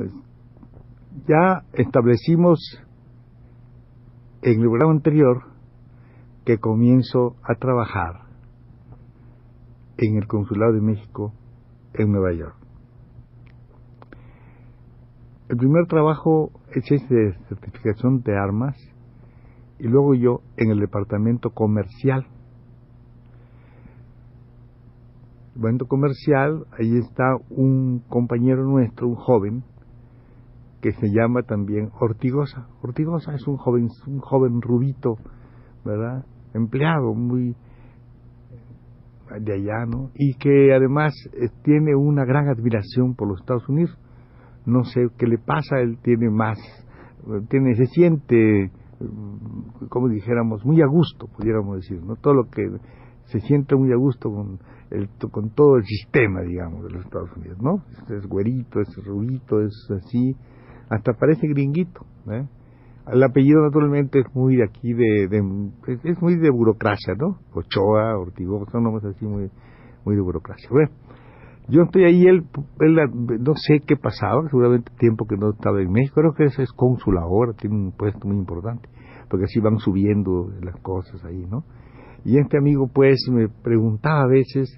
Pues, ya establecimos en el programa anterior que comienzo a trabajar en el Consulado de México en Nueva York. El primer trabajo es de certificación de armas y luego yo en el departamento comercial. El departamento comercial, ahí está un compañero nuestro, un joven, que se llama también Ortigosa. Ortigosa es un joven, un joven rubito, ¿verdad? Empleado muy de allá, ¿no? Y que además eh, tiene una gran admiración por los Estados Unidos. No sé qué le pasa, él tiene más, tiene, se siente, mm, como dijéramos, muy a gusto, pudiéramos decir, ¿no? Todo lo que se siente muy a gusto con, el, con todo el sistema, digamos, de los Estados Unidos, ¿no? Es güerito, es rubito, es así, hasta parece gringuito. ¿eh? El apellido naturalmente es muy de aquí, de, es, muy de burocracia, ¿no? Ochoa, Ortigosa, son nombres así muy, muy de burocracia. Bueno, yo estoy ahí, él, él, no sé qué pasaba, seguramente tiempo que no estaba en México, creo que ese es cónsul ahora, tiene un puesto muy importante, porque así van subiendo las cosas ahí, ¿no? Y este amigo pues me preguntaba a veces,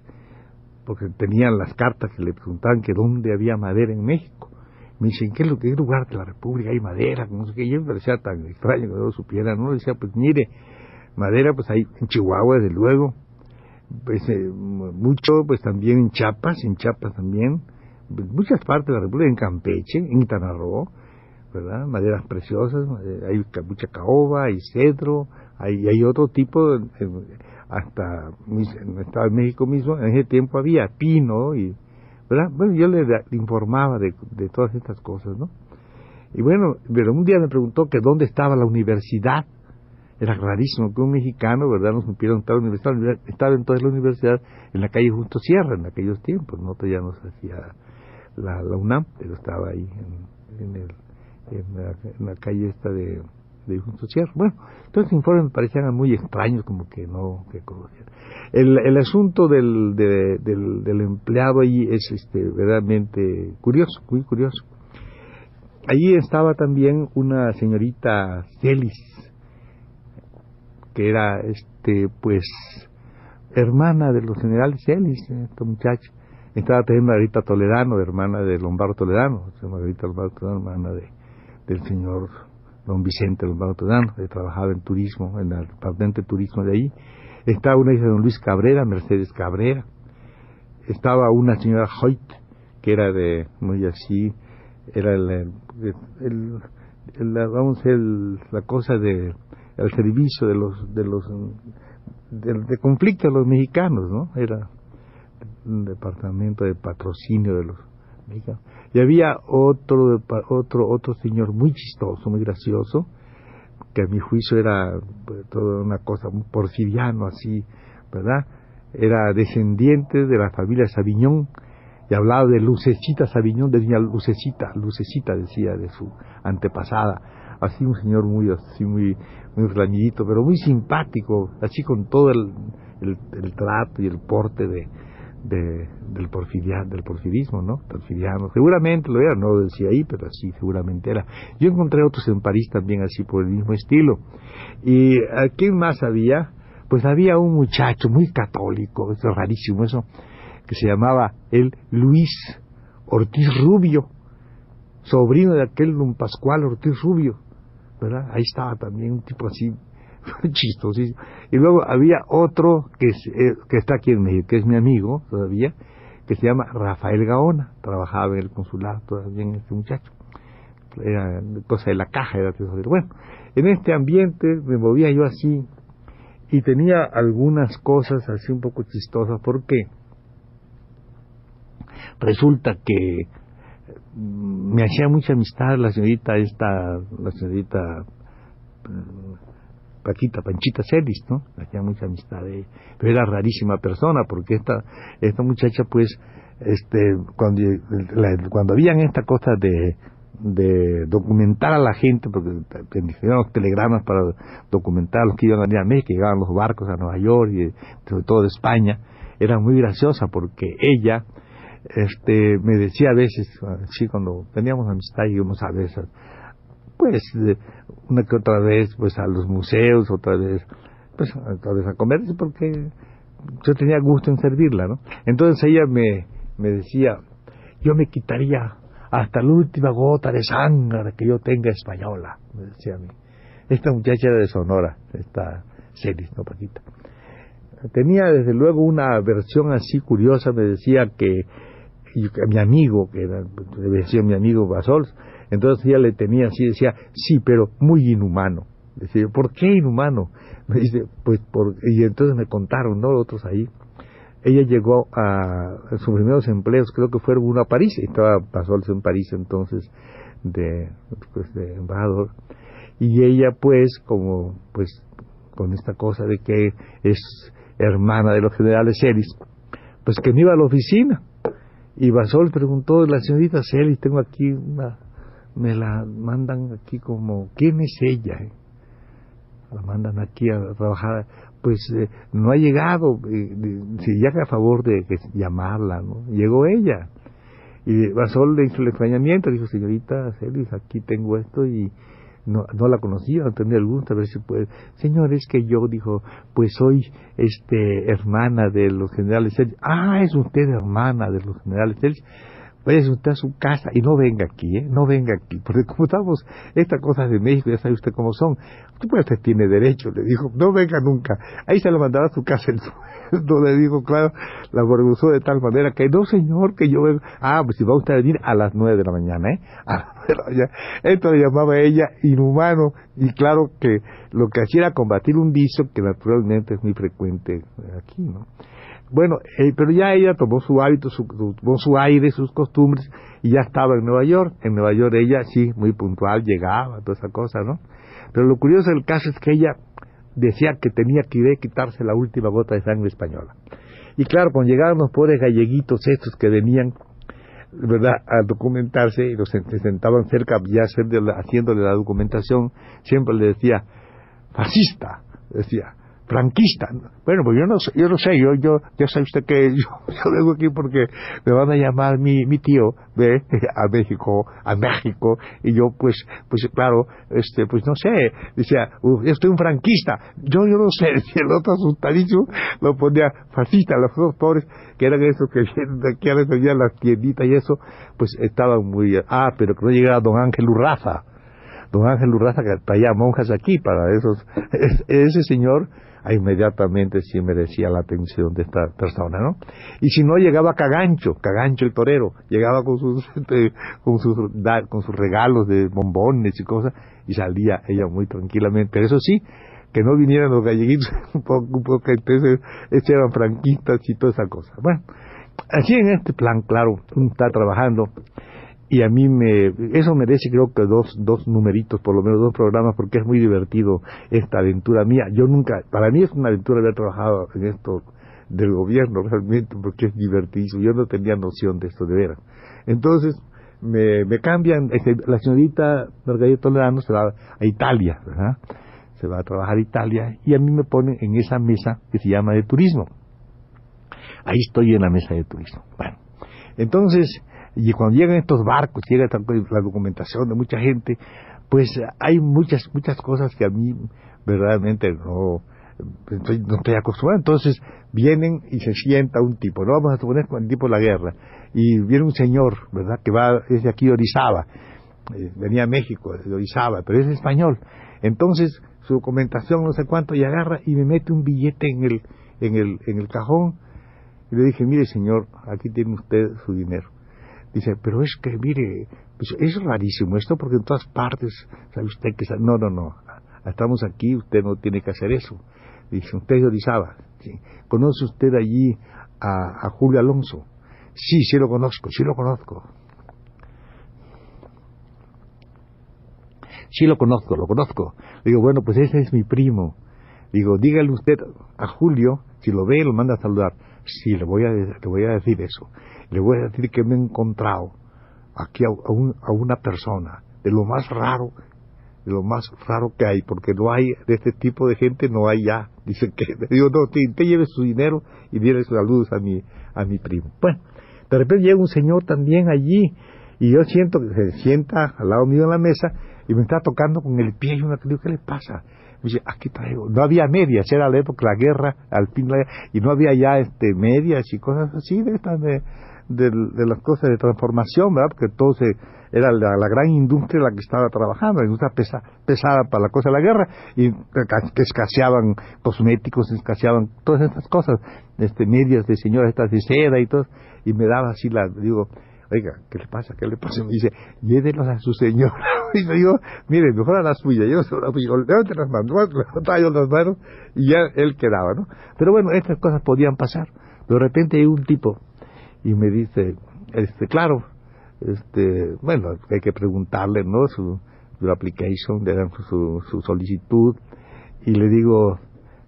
porque tenían las cartas que le preguntaban que dónde había madera en México me dicen, ¿qué, qué lugar de la República hay madera? No sé qué, yo me parecía tan extraño que no supiera, ¿no? Decía, pues mire, madera pues hay en Chihuahua, desde luego, pues eh, mucho, pues también en Chiapas, en Chiapas también, pues, muchas partes de la República, en Campeche, en Quintana ¿verdad? Maderas preciosas, eh, hay mucha caoba, hay cedro, hay, hay otro tipo, hasta en México mismo, en ese tiempo había pino y bueno, yo le, informaba de, todas estas cosas, ¿no? Y bueno, pero un día me preguntó que dónde estaba la universidad. Era rarísimo que un mexicano, ¿verdad?, nos supiera dónde estaba la universidad. Estaba entonces la universidad en la calle Justo Sierra, en aquellos tiempos, ¿no? Ya nos hacía la, la UNAM, pero estaba ahí en, el, en, la, calle esta de, de Sierra. Bueno, todos los informes me parecían muy extraños, como que no, que. El, el asunto del, del, empleado allí es este, verdaderamente curioso, muy curioso. Allí estaba también una señorita Celis, que era, este, pues, hermana de los generales Celis, esta muchacha. Estaba también Margarita Toledano, hermana de Lombardo Toledano, Margarita Lombardo Toledano, hermana de, del señor don Vicente Lombardo Toledano, que trabajaba en turismo, en el departamento de turismo de ahí estaba una hija de don Luis Cabrera, Mercedes Cabrera, estaba una señora Hoyt, que era de, muy así, era el, vamos el, la cosa de el servicio de los de los de, conflicto de los mexicanos, ¿no? Era un departamento de patrocinio de los Y había otro otro otro señor muy chistoso, muy gracioso, que a mi juicio era pues, toda una cosa muy porfiriano así, ¿verdad? Era descendiente de la familia Sabiñón y hablaba de Lucecita Sabiñón, decía Lucecita, Lucecita decía de su antepasada, así un señor muy así muy muy pero muy simpático, así con todo el, el trato y el porte de, de, del, porfiria, del porfirismo, ¿no? Porfiriano. Seguramente lo era, no lo decía ahí, pero sí, seguramente era. Yo encontré otros en París también así por el mismo estilo. ¿Y a quién más había? Pues había un muchacho muy católico, es rarísimo eso, que se llamaba el Luis Ortiz Rubio, sobrino de aquel don Pascual Ortiz Rubio, ¿verdad? Ahí estaba también un tipo así chistosísimo. Y luego había otro que, eh, que está aquí en México, que es mi amigo todavía, que se llama Rafael Gaona, trabajaba en el consulado todavía en este muchacho. era cosa de la caja, era. Bueno, en este ambiente me movía yo así y tenía algunas cosas así un poco chistosas porque resulta que mm, me hacía mucha amistad la señorita esta, la señorita mm, Paquita, Panchita Celis, ¿no? Hacía mucha amistad de ella. Pero era rarísima persona porque esta, esta muchacha pues este cuando, cuando habían esta cosa de, de documentar a la gente, porque tenían los telegramas para documentar a los que iban a venir a México, que llegaban los barcos a Nueva York y sobre todo de España, era muy graciosa porque ella este me decía a veces, sí, cuando teníamos amistad íbamos a veces, pues una que otra vez pues a los museos, otra vez pues otra vez a comer, porque yo tenía gusto en servirla, ¿no? Entonces ella me, me decía, yo me quitaría hasta la última gota de sangre que yo tenga española, me decía a mí. Esta muchacha era de Sonora, esta Celis, ¿no, Paquita? Tenía desde luego una versión así curiosa, me decía que, mi amigo, que era, decía mi amigo Basols, entonces ella le tenía así, decía, sí, pero muy inhumano. Decía, ¿por qué inhumano? Me dice, pues, por, y entonces me contaron, ¿no? Otros ahí, ella llegó a, sus primeros empleos, creo que fueron uno a París, estaba pasó en París entonces de, pues, de embajador, y ella pues como pues con esta cosa de que es hermana de los generales Celis, pues que me iba a la oficina, y Basol preguntó, la señorita Celis, tengo aquí una, me la mandan aquí como, ¿quién es ella? La mandan aquí a trabajar pues eh, no ha llegado, eh, si llega a favor de llamarla, ¿no? Llegó ella. Y Basol le hizo el extrañamiento, dijo, señorita Celis, aquí tengo esto y no, no la conocía, no tenía el gusto, a ver si puede. Señor, es que yo, dijo, pues soy este hermana de los generales Celis. Ah, es usted hermana de los generales Celis váyase usted a su casa y no venga aquí, ¿eh? No venga aquí, porque como estamos, estas cosas de México, ya sabe usted cómo son. Usted, pues, usted tiene derecho, le dijo, no venga nunca. Ahí se lo mandaba a su casa el sueldo, le dijo, claro, la organizó de tal manera que, no señor, que yo vengo. Ah, pues si va usted a venir a las nueve de la mañana, ¿eh? Esto le llamaba a ella inhumano, y claro que lo que hacía era combatir un vicio que naturalmente es muy frecuente aquí, ¿no? Bueno, eh, pero ya ella tomó su hábito, su, tomó su aire, sus costumbres y ya estaba en Nueva York. En Nueva York ella sí, muy puntual, llegaba, toda esa cosa, ¿no? Pero lo curioso del caso es que ella decía que tenía que ir a quitarse la última gota de sangre española. Y claro, cuando llegaban los pobres galleguitos estos que venían, ¿verdad?, a documentarse y los se sentaban cerca ya haciéndole la documentación, siempre le decía, fascista, decía, franquista. Bueno, pues yo no, yo no sé, yo, yo, ya sabe usted que yo, yo vengo aquí porque me van a llamar mi, mi tío, ve, a México, a México, y yo pues, pues claro, este, pues no sé, decía, yo estoy un franquista, yo, yo no sé, si el otro asustadísimo lo ponía fascista, los dos pobres, que eran esos que aquí a veces las tienditas y eso, pues estaban muy, ah, pero que no llegara don Ángel Urraza, don Ángel Urraza que traía monjas aquí para esos, ese señor, inmediatamente sí merecía la atención de esta persona, ¿no? Y si no llegaba Cagancho, Cagancho el torero, llegaba con sus este, con sus con sus regalos de bombones y cosas y salía ella muy tranquilamente. Pero eso sí, que no vinieran los galleguitos un poco entonces eran franquistas y toda esa cosa. Bueno, así en este plan, claro, está trabajando y a mí me eso merece creo que dos dos numeritos por lo menos dos programas porque es muy divertido esta aventura mía. Yo nunca para mí es una aventura haber trabajado en esto del gobierno realmente porque es divertido yo no tenía noción de esto de veras. Entonces me, me cambian este, la señorita Margarita Tolerano se va a Italia ¿verdad? se va a trabajar a Italia y a mí me ponen en esa mesa que se llama de turismo. Ahí estoy en la mesa de turismo. Bueno entonces y cuando llegan estos barcos, llega la documentación de mucha gente, pues hay muchas, muchas cosas que a mí verdaderamente no, estoy, acostumbrado. Entonces vienen y se sienta un tipo, no vamos a suponer con el tipo de la guerra, y viene un señor, ¿verdad?, que va, es de aquí de Orizaba, eh, venía a México, de Orizaba, pero es español. Entonces su documentación no sé cuánto, y agarra y me mete un billete en el, en el, en el cajón, y le dije, mire señor, aquí tiene usted su dinero Dice, pero es que, mire, Pues es rarísimo esto porque en todas partes, sabe usted que... No, no, no, estamos aquí, usted no tiene que hacer eso. Dice, usted es Orizaba. ¿Conoce usted allí a, a Julio Alonso? Sí, sí lo conozco, sí lo conozco. Sí lo conozco, lo conozco. Digo, bueno, pues ese es mi primo. Digo, dígale usted a Julio, si lo ve, lo manda a saludar. Sí, le voy a, le voy a decir eso. Le voy a decir que me he encontrado aquí a, a una persona de lo más raro, de lo más raro que hay, porque no hay, de este tipo de gente no hay ya. Dice que, digo, no, te, lleve su dinero y sus saludos a mi, a mi primo. Bueno, de repente llega un señor también allí y yo siento que se sienta al lado mío en la mesa y me está tocando con el pie y una digo, ¿qué le pasa? Aquí traigo. No había medias, era la época, la guerra, al fin, la, y no había ya este medias y cosas así de estas de, de, las cosas de transformación, ¿verdad? Porque todo se, era la, gran industria la que estaba trabajando, la industria pesada para la cosa de la guerra, y que escaseaban cosméticos, escaseaban todas estas cosas, este medias de señora estas de seda y todo, y me daba así la, digo, oiga, ¿qué le pasa? ¿Qué le pasa? me dice, llévelos a su señora. Y le digo, mire, mejor a la suya, yo se las manos, yo las manos, y ya él quedaba, ¿no? Pero bueno, estas cosas podían pasar. De repente hay un tipo y me dice, este, claro, este, bueno, hay que preguntarle, ¿no? Su, application, su, su solicitud, y le digo,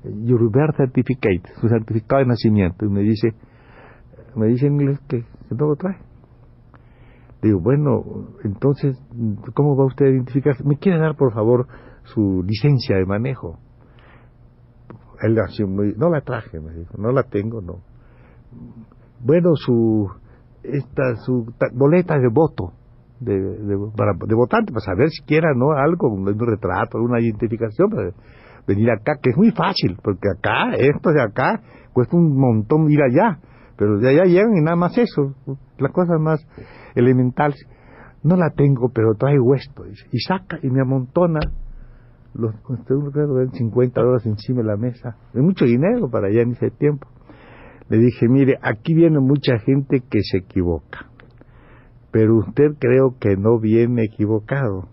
your birth certificate, su certificado de nacimiento, y me dice, me dice en inglés que, que no lo trae. Digo, bueno, entonces, ¿cómo va usted a identificarse? ¿Me quiere dar, por favor, su licencia de manejo? Él así muy, no la traje, me dijo, no la tengo, no. Bueno, su, esta, su boleta de voto, de, de, para, de votante, para saber siquiera, ¿no? Algo, un, retrato, una identificación, para venir acá, que es muy fácil, porque acá, esto de acá, cuesta un montón ir allá, pero de allá llegan y nada más eso, las cosas más elemental, no la tengo, pero traigo esto, y saca y me amontona los 50 dólares encima de la mesa, es mucho dinero para allá en ese tiempo. Le dije, mire, aquí viene mucha gente que se equivoca, pero usted creo que no viene equivocado,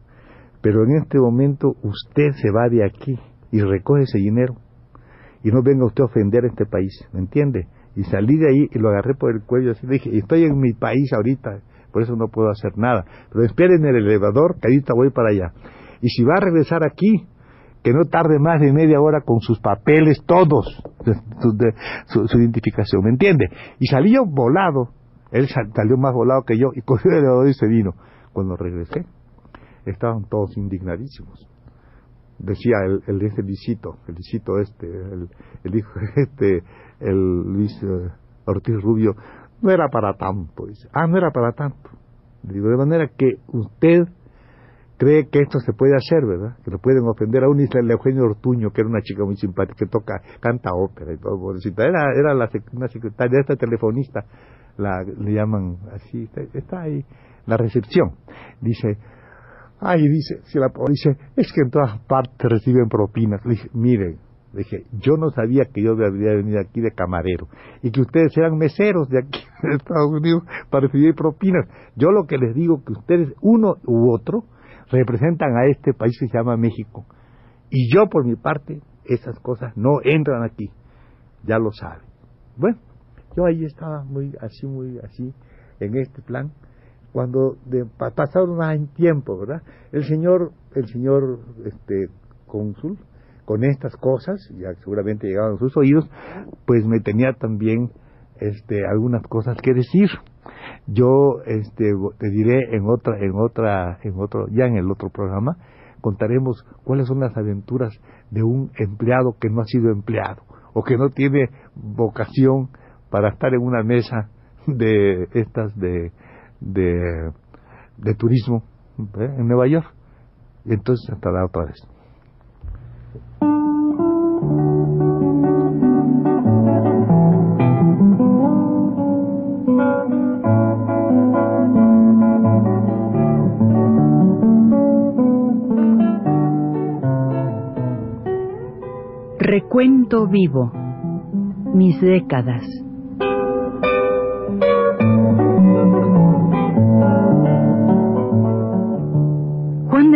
pero en este momento usted se va de aquí y recoge ese dinero. Y no venga usted a ofender a este país, ¿me entiende? Y salí de ahí y lo agarré por el cuello así, le dije, estoy en mi país ahorita, por eso no puedo hacer nada. Pero esperen en el elevador, que ahorita voy para allá. Y si va a regresar aquí, que no tarde más de media hora con sus papeles, todos, de, su, identificación, ¿me entiende? Y salí yo volado, él salió más volado que yo, y cogió el elevador y se vino. Cuando regresé, estaban todos indignadísimos. Decía el, el ese visito, el visito este, el, el hijo este, el Luis eh, Ortiz Rubio, no era para tanto. Dice, ah, no era para tanto. Digo, de manera que usted cree que esto se puede hacer, ¿verdad? Que lo pueden ofender a un isla Eugenio Ortuño, que era una chica muy simpática, que toca, canta ópera y todo, pobrecita. Era, era la, una secretaria, esta telefonista, la, le llaman así, está, ahí, la recepción. Dice, ay, dice, dice, es que en todas partes reciben propinas. Le dije, miren, dije, yo no sabía que yo debería venir aquí de camarero y que ustedes eran meseros de aquí de Estados Unidos para recibir propinas. Yo lo que les digo que ustedes, uno u otro, representan a este país que se llama México. Y yo, por mi parte, esas cosas no entran aquí. Ya lo saben. Bueno, yo ahí estaba muy así, muy así, en este plan, cuando de, pasaron un tiempo, ¿verdad? El señor, el señor este, cónsul, con estas cosas, ya seguramente llegaban a sus oídos, pues me tenía también este, algunas cosas que decir. Yo este, te diré en otra, en otra, en otro, ya en el otro programa, contaremos cuáles son las aventuras de un empleado que no ha sido empleado o que no tiene vocación para estar en una mesa de estas de, de, de turismo ¿eh? en Nueva York. Entonces hasta la otra vez. Recuento vivo. Mis décadas.